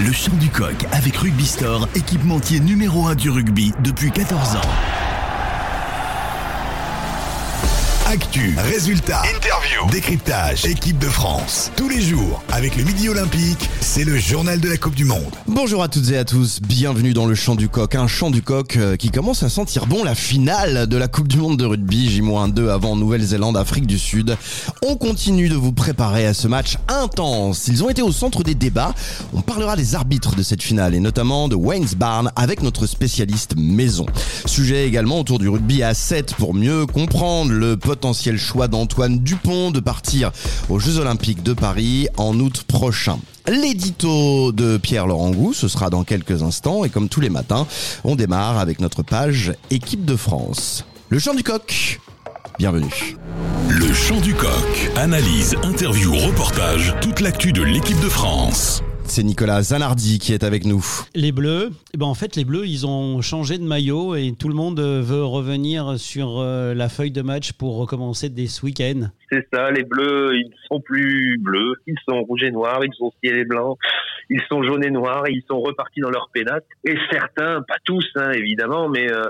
Le chant du coq avec Rugby Store, équipementier numéro 1 du rugby depuis 14 ans. Actu, résultats, interview, décryptage, équipe de France. Tous les jours, avec le Midi Olympique, c'est le journal de la Coupe du Monde. Bonjour à toutes et à tous, bienvenue dans le Chant du Coq, un Chant du Coq euh, qui commence à sentir bon la finale de la Coupe du Monde de rugby, J-2 avant Nouvelle-Zélande, Afrique du Sud. On continue de vous préparer à ce match intense. Ils ont été au centre des débats. On parlera des arbitres de cette finale et notamment de Wayne's Barn avec notre spécialiste maison. Sujet également autour du rugby à 7 pour mieux comprendre le potentiel choix d'Antoine Dupont de partir aux Jeux Olympiques de Paris en août prochain. L'édito de Pierre-Laurent Gou, ce sera dans quelques instants et comme tous les matins, on démarre avec notre page Équipe de France. Le chant du coq, bienvenue. Le chant du coq. Analyse, interview, reportage, toute l'actu de l'équipe de France. C'est Nicolas Zanardi qui est avec nous. Les Bleus, eh ben en fait les Bleus ils ont changé de maillot et tout le monde veut revenir sur euh, la feuille de match pour recommencer dès ce week-end. C'est ça, les Bleus ils ne sont plus bleus, ils sont rouges et noirs, ils sont ciel et blanc, ils sont jaunes et noirs et ils sont repartis dans leur pénate. Et certains, pas tous hein, évidemment, mais euh,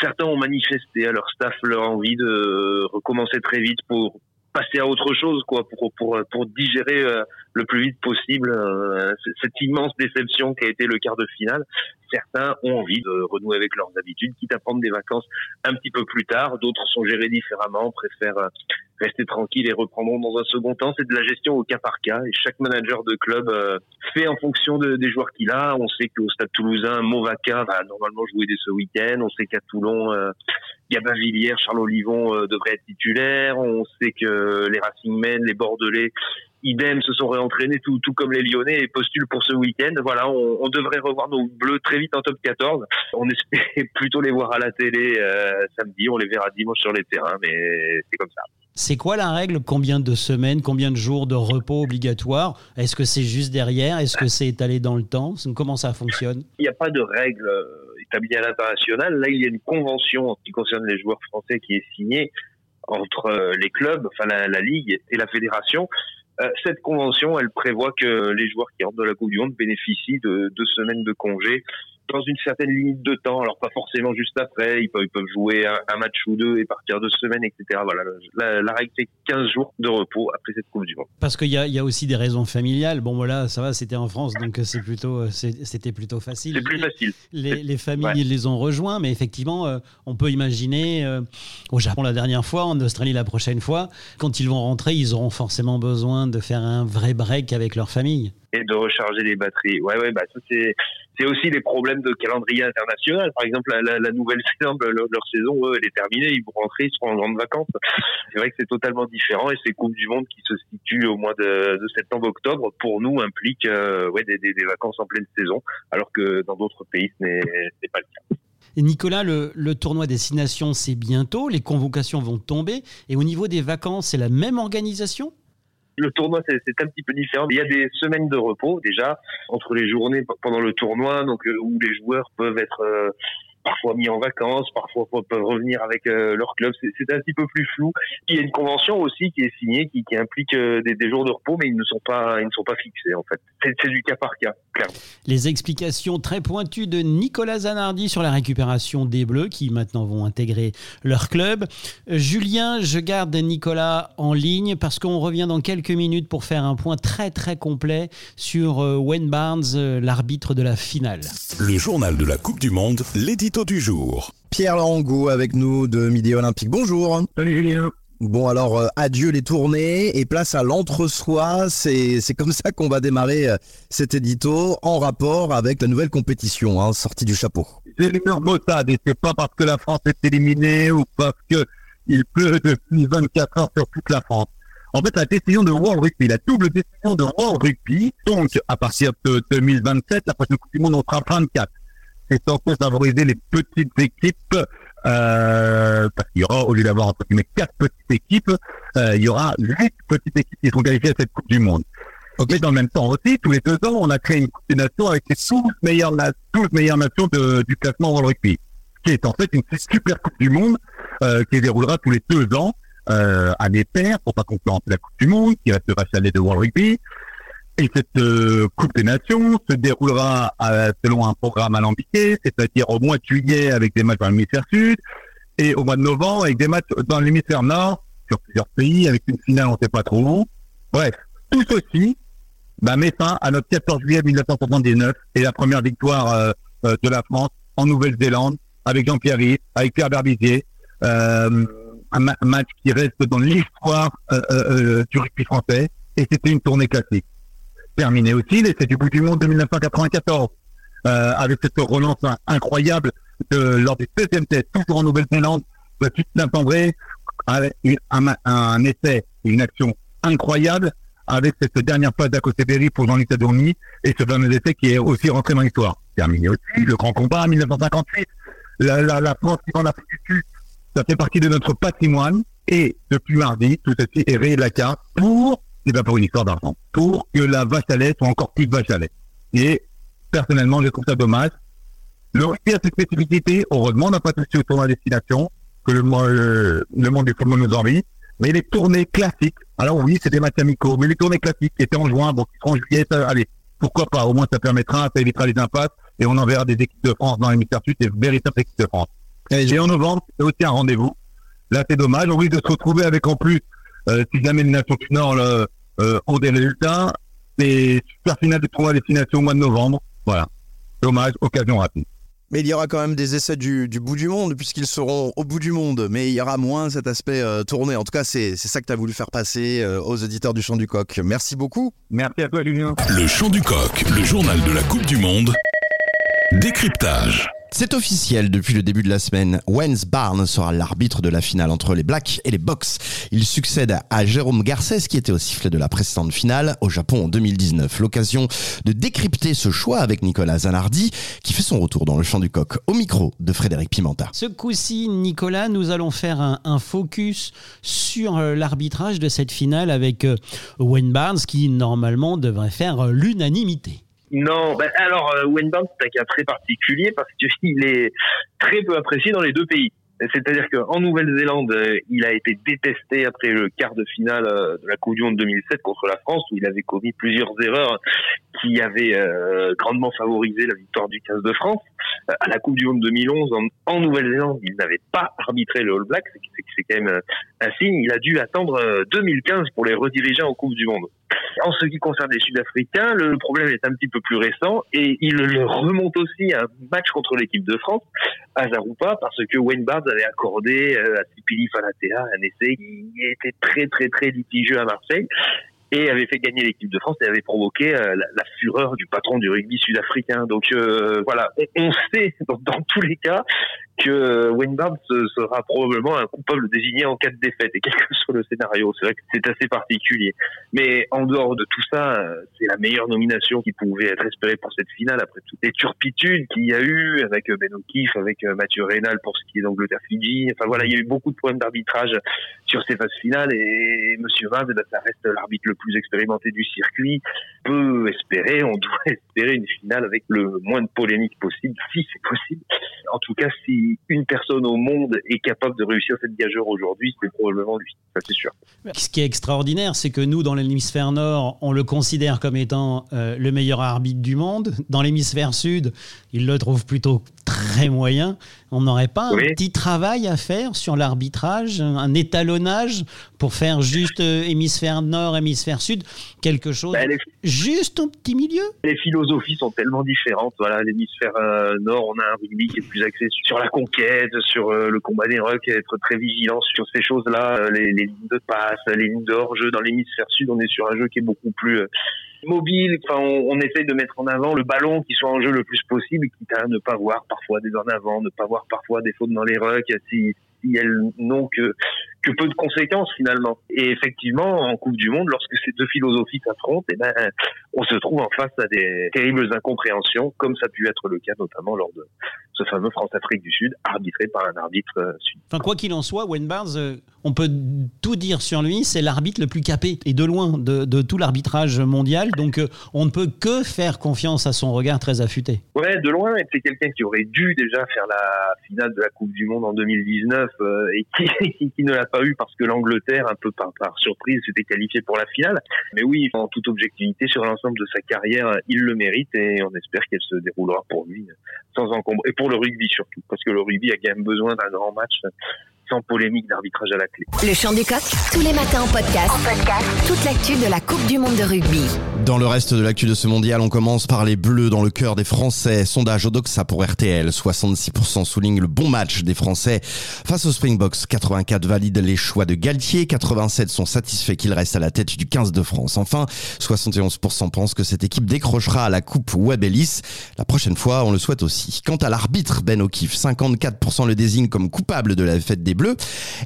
certains ont manifesté à leur staff leur envie de recommencer très vite pour passer à autre chose, quoi, pour pour pour digérer euh, le plus vite possible euh, cette immense déception qui a été le quart de finale. Certains ont envie de renouer avec leurs habitudes, quitte à prendre des vacances un petit peu plus tard. D'autres sont gérés différemment, préfèrent rester tranquilles et reprendront dans un second temps. C'est de la gestion au cas par cas et chaque manager de club fait en fonction de, des joueurs qu'il a. On sait qu'au Stade Toulousain, Movaca va normalement jouer dès ce week-end. On sait qu'à Toulon, Gabin Villiers, Charles Olivon euh, devraient être titulaires. On sait que les Racing Men, les Bordelais, idem, se sont réentraînés tout, tout comme les Lyonnais et postulent pour ce week-end. Voilà, on, on, devrait revoir nos Bleus très vite en top 14. On espérait plutôt les voir à la télé euh, samedi. On les verra dimanche sur les terrains, mais c'est comme ça. C'est quoi la règle? Combien de semaines, combien de jours de repos obligatoire? Est-ce que c'est juste derrière? Est-ce que c'est étalé dans le temps? Comment ça fonctionne? Il n'y a pas de règle établie à l'international. Là, il y a une convention qui concerne les joueurs français qui est signée entre euh, les clubs, enfin la, Ligue et la fédération. Euh, cette convention, elle prévoit que les joueurs qui rentrent de la Coupe du Monde bénéficient de deux semaines de congé dans une certaine limite de temps. Alors pas forcément juste après, ils peuvent, ils peuvent jouer un, match ou deux et partir deux semaines, etc. Voilà, la, la règle c'est 15 jours de repos après cette Coupe du Monde. Parce qu'il y a, y a aussi des raisons familiales. Bon voilà, ça va, c'était en France, donc c'est plutôt, c'était plutôt facile. C'est plus facile. Les, les familles les ont rejoints, mais effectivement, euh, on peut imaginer euh, au Japon la dernière fois, en Australie la prochaine fois, quand ils vont rentrer, ils auront forcément besoin de faire un vrai break avec leur famille de recharger les batteries. Ouais, ouais, bah c'est c'est aussi les problèmes de calendrier international. Par exemple, la, nouvelle saison, leur, saison, elle est terminée, ils vont rentrer, ils seront en grande vacances. C'est vrai que c'est totalement différent et ces coupes du monde qui se situent au mois de, de septembre-octobre, pour nous, impliquent euh, ouais, des, vacances en pleine saison, alors que dans d'autres pays, ce n'est pas le cas. Et Nicolas, le, le tournoi Destination, c'est bientôt, les convocations vont tomber, et au niveau des vacances, c'est la même organisation? Le tournoi, c'est un petit peu différent. Il y a des semaines de repos déjà entre les journées pendant le tournoi, donc euh, où les joueurs peuvent être euh, parfois mis en vacances, parfois peuvent revenir avec euh, leur club. C'est un petit peu plus flou. Il y a une convention aussi qui est signée, qui, qui implique euh, des, des, jours de repos, mais ils ne sont pas, ils ne sont pas fixés en fait. C'est du cas par cas, clairement. Les explications très pointues de Nicolas Zanardi sur la récupération des Bleus, qui maintenant vont intégrer leur club. Julien, je garde Nicolas en ligne parce qu'on revient dans quelques minutes pour faire un point très très complet sur euh, Wayne Barnes, l'arbitre de la finale. Le journal de la Coupe du Monde, l'édito du jour. Pierre Larango avec nous de Midi Olympique. Bonjour. Salut Julien. Bon alors euh, adieu les tournées et place à l'entre-soi, c'est comme ça qu'on va démarrer euh, cet édito en rapport avec la nouvelle compétition, hein, sortie du chapeau. C'est l'humeur maussade et c'est pas parce que la France est éliminée ou parce que il pleut depuis 24 heures sur toute la France. En fait, la décision de World Rugby, la double décision de World Rugby, donc à partir de 2027, la prochaine Coupe du Monde, on sera 24 c'est censé favoriser les petites équipes, euh, parce qu'il y aura, au lieu d'avoir entre guillemets quatre petites équipes, euh, il y aura huit petites équipes qui seront qualifiées à cette Coupe du Monde. Okay. Mais dans le même temps aussi, tous les deux ans, on a créé une Coupe des Nations avec les 12 meilleures, 12 meilleures nations de, du classement World Rugby, qui est en fait une super Coupe du Monde euh, qui déroulera tous les deux ans euh, à des pour pas concurrencer la Coupe du Monde, qui restera celle de World Rugby. Et cette euh, Coupe des Nations se déroulera euh, selon un programme alambiqué, c'est-à-dire au mois de juillet avec des matchs dans l'hémisphère sud et au mois de novembre avec des matchs dans l'hémisphère nord sur plusieurs pays avec une finale on ne sait pas trop où. Bref, tout ceci bah, met fin à notre 14 juillet 1979 et la première victoire euh, de la France en Nouvelle-Zélande avec Jean-Pierre Rive, avec Pierre Berbizier. un, match qui reste dans l'histoire du rugby français et c'était une tournée classique terminé aussi c'est du bout du monde de 1994, euh, avec cette relance incroyable lors du deuxième test, toujours en Nouvelle-Zélande, tu t'entendrais avec un, un, essai une action incroyable avec cette dernière phase d'Akoseberi pour Jean-Luc Adourny et ce fameux essai qui est aussi rentré dans l'histoire. Terminé aussi, le grand combat en 1958, la, la, la France qui en Afrique du Sud, ça fait partie de notre patrimoine et depuis mardi, tout ceci est rayé de carte pour c'est pas pour une histoire d'argent, pour que la vache à lait soit encore plus vache à lait. Et personnellement, je trouve ça dommage. Le rugby a cette spécificité, heureusement, on n'a pas touché au tournoi destination, que le, euh, le monde du football nous envie, mais les tournées classiques, alors oui, c'est des matchs amicaux, mais les tournées classiques qui étaient en juin, seront en juillet, allez, pourquoi pas, au moins ça permettra, ça évitera les impasses, et on enverra des équipes de France dans l'hémisphère sud, des véritables équipes de France. Et, en novembre, c'est aussi un rendez-vous. Là, c'est dommage, on risque de se retrouver avec en plus, euh, si jamais les nations du Nord, le, ont des résultats. C'est super finale de tournoi destination au mois de novembre. Voilà. Dommage, occasion rapide. Mais il y aura quand même des essais du, bout du monde, puisqu'ils seront au bout du monde. Mais il y aura moins cet aspect euh, tourné. En tout cas, c'est ça que tu as voulu faire passer euh, aux auditeurs du Chant du Coq. Merci beaucoup. Merci à toi, Julien. Le Chant du Coq, le journal de la Coupe du Monde. Décryptage. C'est officiel depuis le début de la semaine. Wens Barnes sera l'arbitre de la finale entre les Blacks et les Box. Il succède à Jérôme Garcès qui était au sifflet de la précédente finale au Japon en 2019. L'occasion de décrypter ce choix avec Nicolas Zanardi qui fait son retour dans le champ du coq au micro de Frédéric Pimenta. Ce coup-ci, Nicolas, nous allons faire un, focus sur euh, l'arbitrage de cette finale avec euh, Wayne Barnes qui normalement devrait faire euh, l'unanimité. Non, ben alors euh, Barnes c'est un cas très particulier parce qu'il est très peu apprécié dans les deux pays. C'est-à-dire qu'en Nouvelle-Zélande, euh, il a été détesté après le quart de finale euh, de la Coupe du Monde 2007 contre la France, où il avait commis plusieurs erreurs qui avaient grandement favorisé la victoire du 15 de France. À la Coupe du Monde 2011, en, Nouvelle-Zélande, il n'avait pas arbitré le All Black, c'est quand même un signe. Il a dû attendre 2015 pour les rediriger en Coupe du Monde. En ce qui concerne les Sud-Africains, le problème est un petit peu plus récent et il remonte aussi à un match contre l'équipe de France à Zaroupa parce que Wayne Barnes avait accordé euh, à Tipili Falatea un essai qui était très très très litigieux à Marseille et avait fait gagner l'équipe de France et avait provoqué euh, la, fureur du patron du rugby sud-africain. Donc euh, voilà, on, sait dans, tous les cas que Wayne Barnes sera probablement un coupable désigné en cas de défaite, et quel que soit le scénario. C'est vrai que c'est assez particulier. Mais en dehors de tout ça, c'est la meilleure nomination qui pouvait être espérée pour cette finale, après toutes les turpitudes qu'il y a eu avec Ben O'Keefe, avec Mathieu Reynal pour ce qui est d'Angleterre-Fidji. Enfin voilà, il y a eu beaucoup de problèmes d'arbitrage sur ces phases finales, et Monsieur Barnes, eh ben, ça reste l'arbitre le plus expérimenté du circuit. Peut espérer, on doit espérer une finale avec le moins de polémique possible, si c'est possible. En tout cas, si une personne au monde est capable de réussir cette gageure aujourd'hui, c'est probablement lui, ça c'est sûr. Ce qui est extraordinaire, c'est que nous, dans l'hémisphère nord, on le considère comme étant euh, le meilleur arbitre du monde. Dans l'hémisphère sud, il le trouve plutôt très moyen. On n'aurait pas un petit travail à faire sur l'arbitrage, un étalonnage pour faire juste euh, hémisphère nord, hémisphère sud, quelque chose bah, juste au petit milieu? Les philosophies sont tellement différentes. Voilà, l'hémisphère euh, nord, on a un rugby qui est plus axé sur la conquête, sur euh, le combat des rucks, être très vigilant sur ces choses-là, les, les, lignes de passe, les lignes de hors-jeu. Dans l'hémisphère sud, on est sur un jeu qui est beaucoup plus mobile. Enfin, on, on, essaye de mettre en avant le ballon qui soit en jeu le plus possible, quitte à ne pas voir parfois des en avant, ne pas voir parfois des fautes dans les rucks, si elles n'ont que que peu de conséquences finalement. Et effectivement, en Coupe du Monde, lorsque ces deux philosophies s'affrontent, eh ben, on se trouve en face à des terribles incompréhensions, comme ça a pu être le cas notamment lors de ce fameux France-Afrique du Sud, arbitré par un arbitre euh, sud. Enfin, quoi qu'il en soit, Wayne Barnes, euh, on peut tout dire sur lui, c'est l'arbitre le plus capé, et de loin, de, tout l'arbitrage mondial. Donc, euh, on ne peut que faire confiance à son regard très affûté. Ouais, de loin, c'est quelqu'un qui aurait dû déjà faire la finale de la Coupe du Monde en 2019 et qui, qui ne l'a pas pas eu parce que l'Angleterre, un peu par, surprise, s'était qualifiée pour la finale. Mais oui, en toute objectivité, sur l'ensemble de sa carrière, il le mérite et on espère qu'elle se déroulera pour lui sans encombre. Et pour le rugby surtout, parce que le rugby a quand même besoin d'un grand match sans polémique d'arbitrage à la clé. Le chant du coq, tous les matins en podcast. En podcast. Toute l'actu de la Coupe du Monde de rugby. Dans le reste de l'actu de ce mondial, on commence par les Bleus dans le cœur des Français. Sondage Odoxa pour RTL. 66% soulignent le bon match des Français face aux Springboks. 84 valident les choix de Galtier. 87 sont satisfaits qu'il reste à la tête du 15 de France. Enfin, 71% pensent que cette équipe décrochera à la Coupe Web Ellis. La prochaine fois, on le souhaite aussi. Quant à l'arbitre Ben O'Keefe, 54% le désigne comme coupable de la fête des Bleus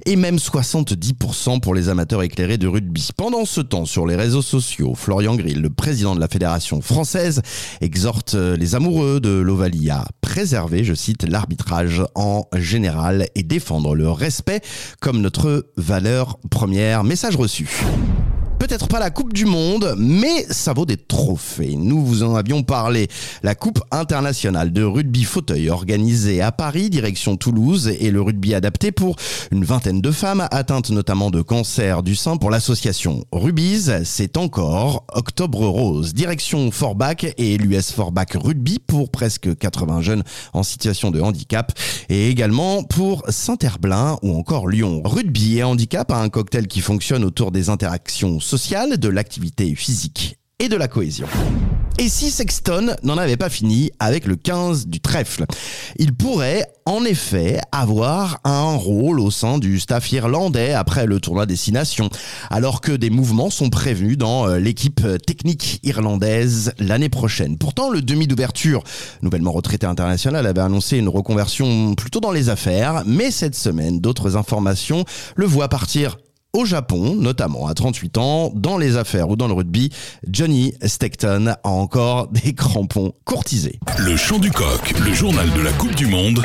et même 70% pour les amateurs éclairés de rugby. Pendant ce temps, sur les réseaux sociaux, Florian Grill, le président de la Fédération française, exhorte les amoureux de l'Ovalie à préserver, je cite, l'arbitrage en général et défendre le respect comme notre valeur première. Message reçu peut-être pas la Coupe du Monde, mais ça vaut des trophées. Nous vous en avions parlé. La Coupe internationale de rugby fauteuil organisée à Paris, direction Toulouse, et le rugby adapté pour une vingtaine de femmes atteintes notamment de cancer du sein pour l'association Rubies. C'est encore Octobre Rose, direction Forbach et l'US Forbach Rugby pour presque 80 jeunes en situation de handicap et également pour Saint-Herblain ou encore Lyon. Rugby et handicap a un cocktail qui fonctionne autour des interactions sociale, de l'activité physique et de la cohésion. Et si Sexton n'en avait pas fini avec le 15 du trèfle? Il pourrait en effet avoir un rôle au sein du staff irlandais après le tournoi Destination, alors que des mouvements sont prévus dans euh, l'équipe technique irlandaise l'année prochaine. Pourtant, le demi d'ouverture, nouvellement retraité international, avait annoncé une reconversion plutôt dans les affaires, mais cette semaine, d'autres informations le voient partir au Japon, notamment à 38 ans, dans les affaires ou dans le rugby, Johnny Stockton a encore des crampons courtisés. Le chant du coq, le journal de la Coupe du Monde.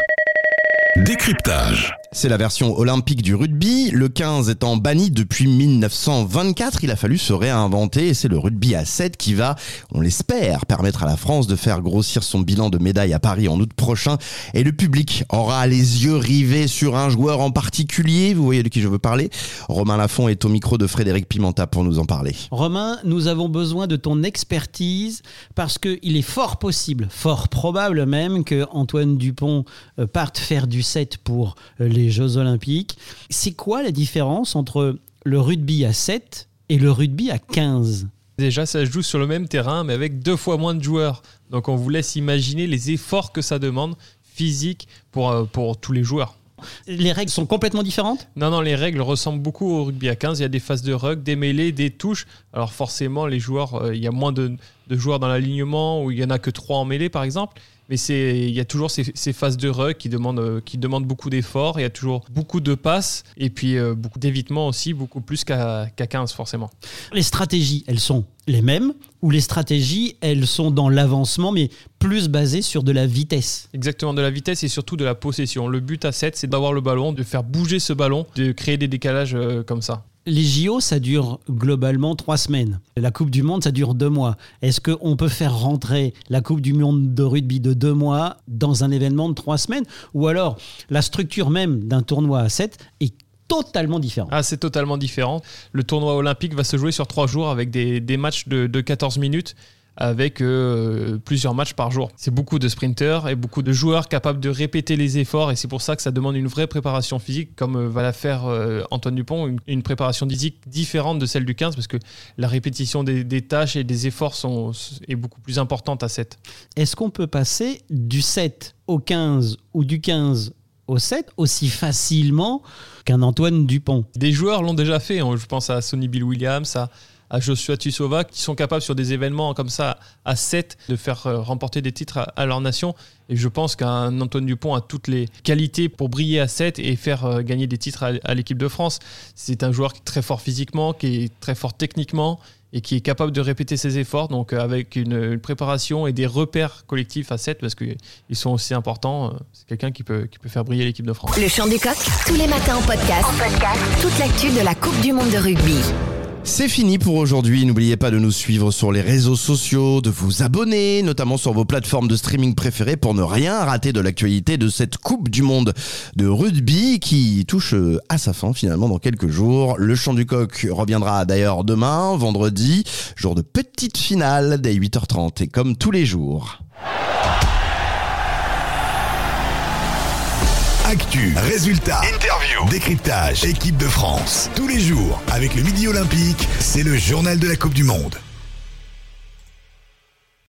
Décryptage. C'est la version olympique du rugby. Le 15 étant banni depuis 1924, il a fallu se réinventer et c'est le rugby à 7 qui va, on l'espère, permettre à la France de faire grossir son bilan de médailles à Paris en août prochain. Et le public aura les yeux rivés sur un joueur en particulier. Vous voyez de qui je veux parler Romain Lafont est au micro de Frédéric Pimenta pour nous en parler. Romain, nous avons besoin de ton expertise parce qu'il est fort possible, fort probable même que Antoine Dupont euh, parte faire du 7 pour euh, les Jeux Olympiques. C'est quoi la différence entre le rugby à 7 et le rugby à 15 Déjà, ça se joue sur le même terrain, mais avec deux fois moins de joueurs. Donc on vous laisse imaginer les efforts que ça demande physiques pour, euh, pour tous les joueurs. Les règles sont complètement différentes? Non, non, les règles ressemblent beaucoup au rugby à 15. Il y a des phases de rug, des mêlées, des touches. Alors forcément, les joueurs, euh, il y a moins de, de joueurs dans l'alignement, où il y en a que trois en mêlée, par exemple. Mais c'est, il y a toujours ces, ces phases de rug qui demandent, euh, qui demandent beaucoup d'efforts. Il y a toujours beaucoup de passes et puis euh, beaucoup d'évitements aussi, beaucoup plus qu'à, qu'à 15 forcément. Les stratégies, elles sont les mêmes ou les stratégies, elles sont dans l'avancement mais plus basées sur de la vitesse? Exactement, de la vitesse et surtout de la possession. Le but à 7, c'est d'avoir le ballon, de faire bouger ce ballon, de créer des décalages euh, comme ça. Les JO, ça dure globalement trois semaines. La Coupe du Monde, ça dure deux mois. Est-ce qu'on peut faire rentrer la Coupe du Monde de rugby de deux mois dans un événement de trois semaines? Ou alors, la structure même d'un tournoi à 7 est totalement différente Ah, c'est totalement différent. Le tournoi olympique va se jouer sur trois jours avec des, des matchs de, de 14 minutes avec euh, plusieurs matchs par jour. C'est beaucoup de sprinters et beaucoup de joueurs capables de répéter les efforts et c'est pour ça que ça demande une vraie préparation physique comme euh, va la faire euh, Antoine Dupont, une, une, préparation physique différente de celle du 15 parce que la répétition des, des tâches et des efforts sont, est beaucoup plus importante à 7. Est-ce qu'on peut passer du 7 au 15 ou du 15 au 7 aussi facilement qu'un Antoine Dupont? Des joueurs l'ont déjà fait, hein. je pense à Sonny Bill Williams, à à Joshua Tussova qui sont capables sur des événements comme ça à 7 de faire remporter des titres à, leur nation. Et je pense qu'un Antoine Dupont a toutes les qualités pour briller à 7 et faire euh, gagner des titres à, l'équipe de France. C'est un joueur qui est très fort physiquement, qui est très fort techniquement et qui est capable de répéter ses efforts, donc euh, avec une, préparation et des repères collectifs à 7 parce qu'ils sont aussi importants. euh, C'est quelqu'un qui peut, qui peut faire briller l'équipe de France. Le chant du coq, tous les matins en podcast. En podcast. Toute l'actu de la Coupe du Monde de rugby. C'est fini pour aujourd'hui. N'oubliez pas de nous suivre sur les réseaux sociaux, de vous abonner, notamment sur vos plateformes de streaming préférées pour ne rien rater de l'actualité de cette Coupe du Monde de rugby qui touche euh, à sa fin finalement dans quelques jours. Le chant du coq reviendra d'ailleurs demain, vendredi, jour de petite finale dès 8h30 et comme tous les jours. Actu, résultats, interview, décryptage, équipe de France. Tous les jours, avec le Midi Olympique, c'est le journal de la Coupe du Monde.